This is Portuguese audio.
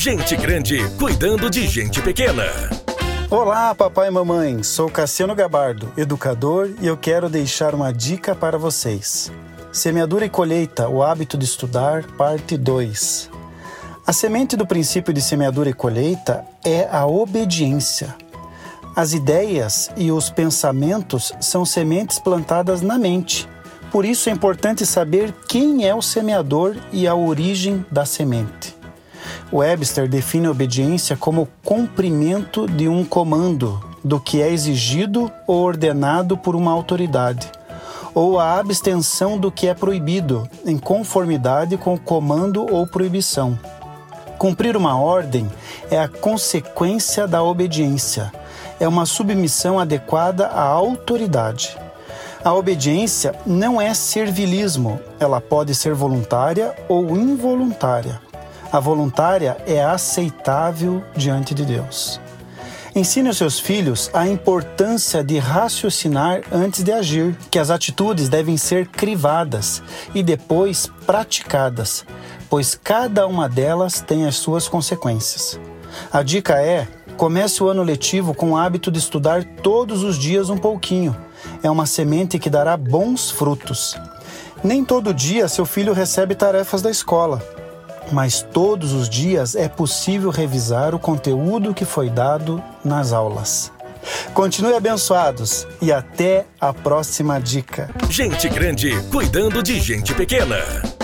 Gente grande cuidando de gente pequena. Olá, papai e mamãe. Sou Cassiano Gabardo, educador, e eu quero deixar uma dica para vocês. Semeadura e colheita: o hábito de estudar, parte 2. A semente do princípio de semeadura e colheita é a obediência. As ideias e os pensamentos são sementes plantadas na mente. Por isso é importante saber quem é o semeador e a origem da semente. Webster define obediência como cumprimento de um comando, do que é exigido ou ordenado por uma autoridade, ou a abstenção do que é proibido, em conformidade com o comando ou proibição. Cumprir uma ordem é a consequência da obediência, é uma submissão adequada à autoridade. A obediência não é servilismo, ela pode ser voluntária ou involuntária. A voluntária é aceitável diante de Deus. Ensine aos seus filhos a importância de raciocinar antes de agir, que as atitudes devem ser crivadas e depois praticadas, pois cada uma delas tem as suas consequências. A dica é: comece o ano letivo com o hábito de estudar todos os dias um pouquinho. É uma semente que dará bons frutos. Nem todo dia seu filho recebe tarefas da escola, mas todos os dias é possível revisar o conteúdo que foi dado nas aulas. Continue abençoados e até a próxima dica. Gente grande cuidando de gente pequena.